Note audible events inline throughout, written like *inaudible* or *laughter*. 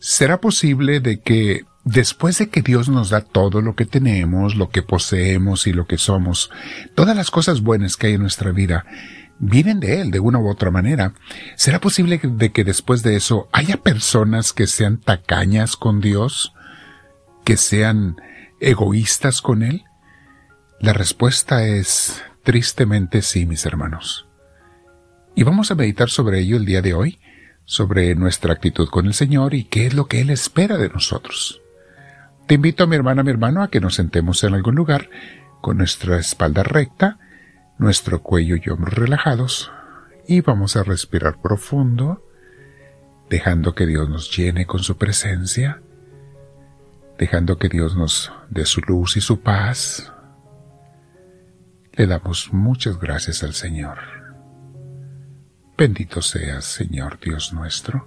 ¿Será posible de que después de que Dios nos da todo lo que tenemos, lo que poseemos y lo que somos, todas las cosas buenas que hay en nuestra vida, vienen de Él de una u otra manera. ¿Será posible de que después de eso haya personas que sean tacañas con Dios? ¿Que sean egoístas con Él? La respuesta es tristemente sí, mis hermanos. Y vamos a meditar sobre ello el día de hoy, sobre nuestra actitud con el Señor y qué es lo que Él espera de nosotros. Te invito, mi hermana, mi hermano, a que nos sentemos en algún lugar con nuestra espalda recta, nuestro cuello y hombros relajados, y vamos a respirar profundo, dejando que Dios nos llene con su presencia, dejando que Dios nos dé su luz y su paz. Le damos muchas gracias al Señor. Bendito seas, Señor Dios nuestro.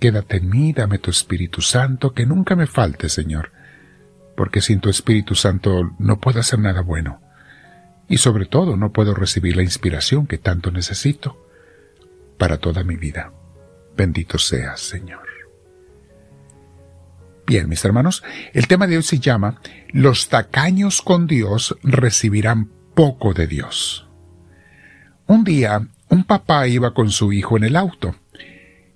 Quédate en mí, dame tu Espíritu Santo, que nunca me falte, Señor, porque sin tu Espíritu Santo no puedo hacer nada bueno y sobre todo no puedo recibir la inspiración que tanto necesito para toda mi vida. Bendito seas, Señor. Bien, mis hermanos, el tema de hoy se llama Los tacaños con Dios recibirán poco de Dios. Un día, un papá iba con su hijo en el auto,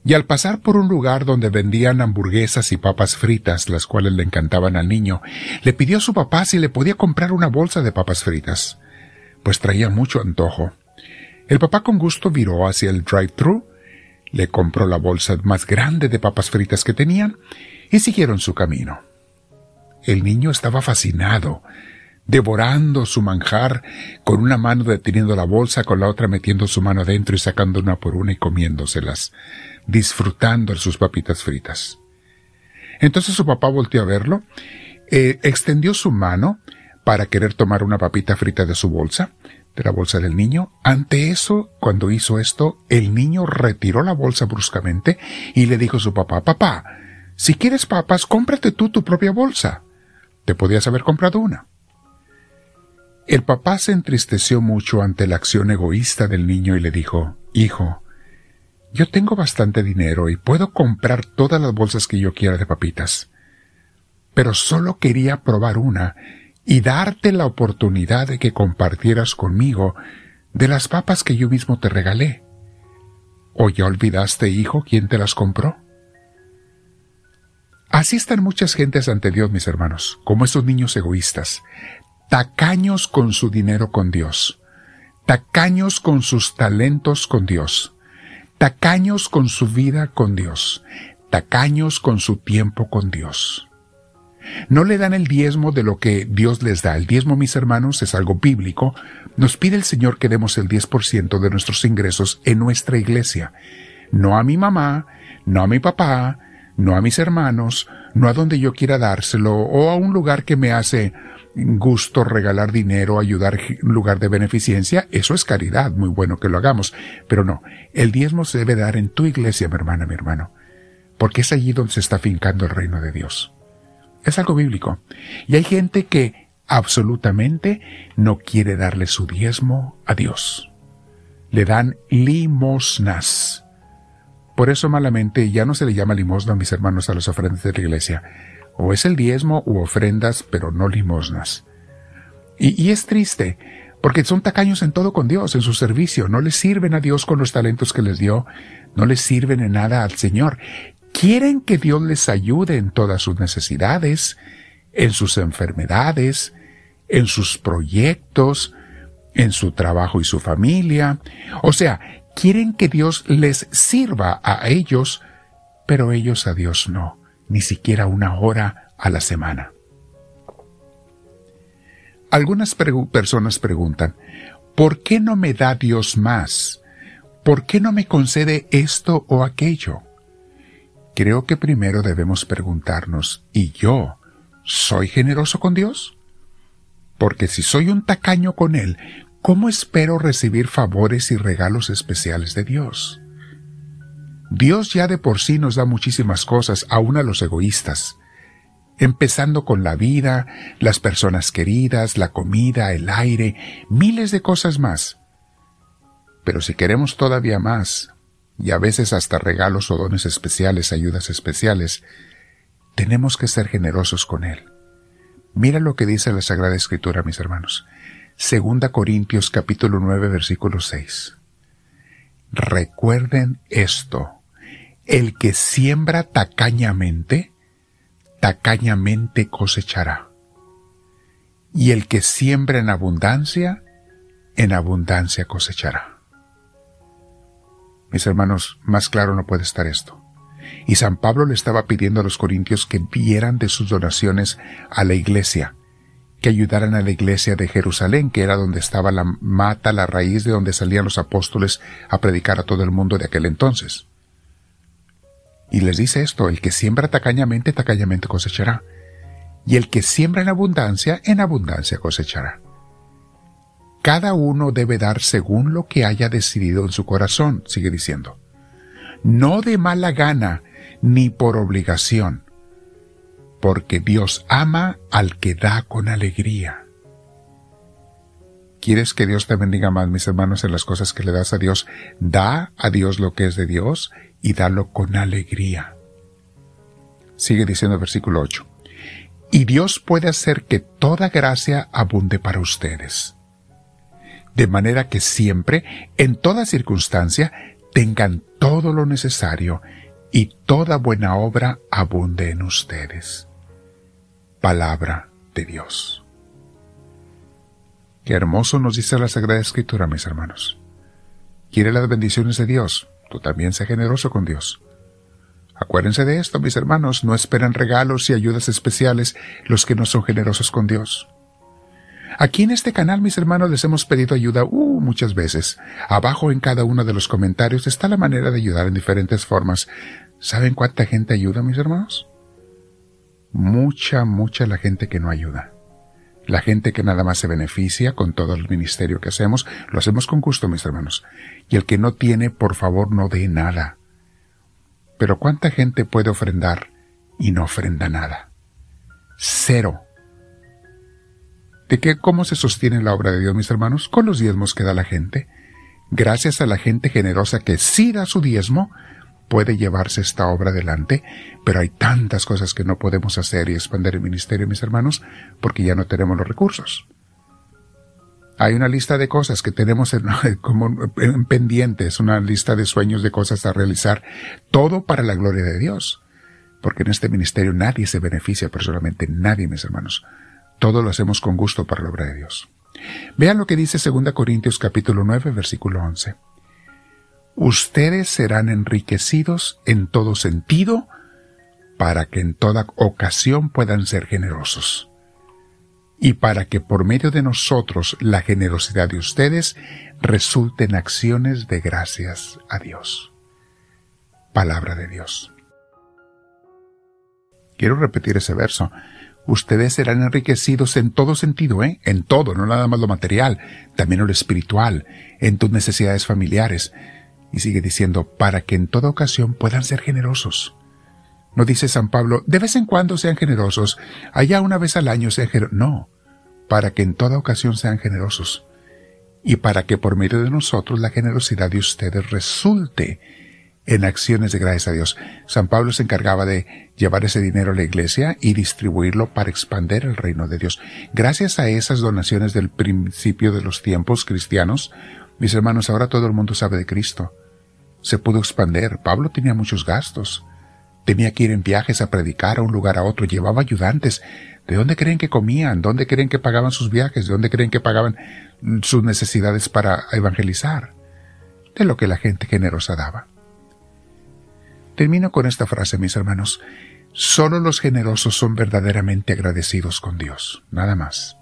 y al pasar por un lugar donde vendían hamburguesas y papas fritas, las cuales le encantaban al niño, le pidió a su papá si le podía comprar una bolsa de papas fritas pues traía mucho antojo. El papá con gusto viró hacia el drive-thru, le compró la bolsa más grande de papas fritas que tenían y siguieron su camino. El niño estaba fascinado, devorando su manjar, con una mano deteniendo la bolsa, con la otra metiendo su mano adentro y sacando una por una y comiéndoselas, disfrutando de sus papitas fritas. Entonces su papá volteó a verlo, eh, extendió su mano, para querer tomar una papita frita de su bolsa, de la bolsa del niño. Ante eso, cuando hizo esto, el niño retiró la bolsa bruscamente y le dijo a su papá, papá, si quieres papas, cómprate tú tu propia bolsa. Te podías haber comprado una. El papá se entristeció mucho ante la acción egoísta del niño y le dijo, Hijo, yo tengo bastante dinero y puedo comprar todas las bolsas que yo quiera de papitas. Pero solo quería probar una y darte la oportunidad de que compartieras conmigo de las papas que yo mismo te regalé. ¿O ya olvidaste, hijo, quién te las compró? Así están muchas gentes ante Dios, mis hermanos, como esos niños egoístas, tacaños con su dinero con Dios, tacaños con sus talentos con Dios, tacaños con su vida con Dios, tacaños con su tiempo con Dios. No le dan el diezmo de lo que Dios les da. El diezmo, mis hermanos, es algo bíblico. Nos pide el Señor que demos el 10% de nuestros ingresos en nuestra iglesia. No a mi mamá, no a mi papá, no a mis hermanos, no a donde yo quiera dárselo o a un lugar que me hace gusto regalar dinero, ayudar en lugar de beneficencia, eso es caridad, muy bueno que lo hagamos. Pero no, el diezmo se debe dar en tu iglesia, mi hermana, mi hermano, porque es allí donde se está fincando el reino de Dios. Es algo bíblico. Y hay gente que absolutamente no quiere darle su diezmo a Dios. Le dan limosnas. Por eso malamente ya no se le llama limosna, mis hermanos, a las ofrendas de la iglesia. O es el diezmo u ofrendas, pero no limosnas. Y, es triste, porque son tacaños en todo con Dios, en su servicio. No les sirven a Dios con los talentos que les dio, no les sirven en nada al Señor quieren que Dios les ayude en todas sus necesidades, en sus enfermedades, en sus proyectos, en su trabajo y su familia. O sea, quieren que Dios les sirva a ellos, pero ellos a Dios no, ni siquiera una hora a la semana. Algunas personas preguntan, ¿por qué no me da Dios más? ¿Por qué no me concede esto o aquello? creo que primero debemos preguntarnos, ¿y yo soy generoso con Dios? Porque si soy un tacaño con Él, ¿cómo espero recibir favores y regalos especiales de Dios? Dios ya de por sí nos da muchísimas cosas, aún a los egoístas, empezando con la vida, las personas queridas, la comida, el aire, miles de cosas más. Pero si queremos todavía más, y a veces hasta regalos o dones especiales, ayudas especiales, tenemos que ser generosos con Él. Mira lo que dice la Sagrada Escritura, mis hermanos. Segunda Corintios capítulo 9 versículo 6. Recuerden esto. El que siembra tacañamente, tacañamente cosechará. Y el que siembra en abundancia, en abundancia cosechará. Mis hermanos, más claro no puede estar esto. Y San Pablo le estaba pidiendo a los corintios que dieran de sus donaciones a la iglesia, que ayudaran a la iglesia de Jerusalén, que era donde estaba la mata, la raíz de donde salían los apóstoles a predicar a todo el mundo de aquel entonces. Y les dice esto, el que siembra tacañamente, tacañamente cosechará, y el que siembra en abundancia, en abundancia cosechará. Cada uno debe dar según lo que haya decidido en su corazón, sigue diciendo. No de mala gana, ni por obligación, porque Dios ama al que da con alegría. ¿Quieres que Dios te bendiga más, mis hermanos, en las cosas que le das a Dios? Da a Dios lo que es de Dios y dalo con alegría. Sigue diciendo el versículo 8. Y Dios puede hacer que toda gracia abunde para ustedes de manera que siempre, en toda circunstancia, tengan todo lo necesario y toda buena obra abunde en ustedes. Palabra de Dios. Qué hermoso nos dice la Sagrada Escritura, mis hermanos. ¿Quiere las bendiciones de Dios? Tú también sé generoso con Dios. Acuérdense de esto, mis hermanos, no esperan regalos y ayudas especiales los que no son generosos con Dios. Aquí en este canal, mis hermanos, les hemos pedido ayuda uh, muchas veces. Abajo en cada uno de los comentarios está la manera de ayudar en diferentes formas. ¿Saben cuánta gente ayuda, mis hermanos? Mucha, mucha la gente que no ayuda. La gente que nada más se beneficia con todo el ministerio que hacemos, lo hacemos con gusto, mis hermanos. Y el que no tiene, por favor, no dé nada. Pero ¿cuánta gente puede ofrendar y no ofrenda nada? Cero de que cómo se sostiene la obra de Dios, mis hermanos, con los diezmos que da la gente. Gracias a la gente generosa que sí da su diezmo, puede llevarse esta obra adelante, pero hay tantas cosas que no podemos hacer y expandir el ministerio, mis hermanos, porque ya no tenemos los recursos. Hay una lista de cosas que tenemos en, *laughs* como en pendientes, una lista de sueños de cosas a realizar, todo para la gloria de Dios. Porque en este ministerio nadie se beneficia personalmente, nadie, mis hermanos. Todo lo hacemos con gusto para la obra de Dios. Vean lo que dice 2 Corintios capítulo 9, versículo 11. Ustedes serán enriquecidos en todo sentido para que en toda ocasión puedan ser generosos y para que por medio de nosotros la generosidad de ustedes resulte en acciones de gracias a Dios. Palabra de Dios. Quiero repetir ese verso ustedes serán enriquecidos en todo sentido, ¿eh? En todo, no nada más lo material, también lo espiritual, en tus necesidades familiares. Y sigue diciendo, para que en toda ocasión puedan ser generosos. No dice San Pablo, de vez en cuando sean generosos, allá una vez al año sean generosos. No, para que en toda ocasión sean generosos. Y para que por medio de nosotros la generosidad de ustedes resulte en acciones de gracias a Dios. San Pablo se encargaba de llevar ese dinero a la iglesia y distribuirlo para expander el reino de Dios. Gracias a esas donaciones del principio de los tiempos cristianos, mis hermanos, ahora todo el mundo sabe de Cristo. Se pudo expander. Pablo tenía muchos gastos. Tenía que ir en viajes a predicar a un lugar a otro. Llevaba ayudantes. ¿De dónde creen que comían? ¿Dónde creen que pagaban sus viajes? ¿De dónde creen que pagaban sus necesidades para evangelizar? De lo que la gente generosa daba. Termino con esta frase, mis hermanos. Solo los generosos son verdaderamente agradecidos con Dios, nada más.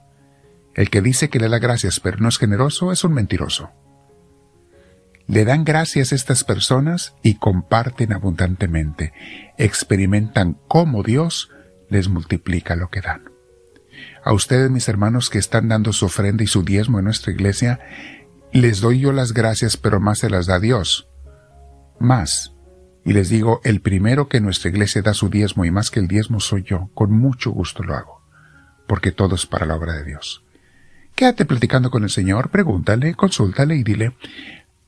El que dice que le da gracias pero no es generoso es un mentiroso. Le dan gracias a estas personas y comparten abundantemente, experimentan cómo Dios les multiplica lo que dan. A ustedes, mis hermanos, que están dando su ofrenda y su diezmo en nuestra iglesia, les doy yo las gracias, pero más se las da Dios. Más, y les digo, el primero que nuestra iglesia da su diezmo y más que el diezmo soy yo, con mucho gusto lo hago, porque todo es para la obra de Dios. Quédate platicando con el Señor, pregúntale, consúltale y dile,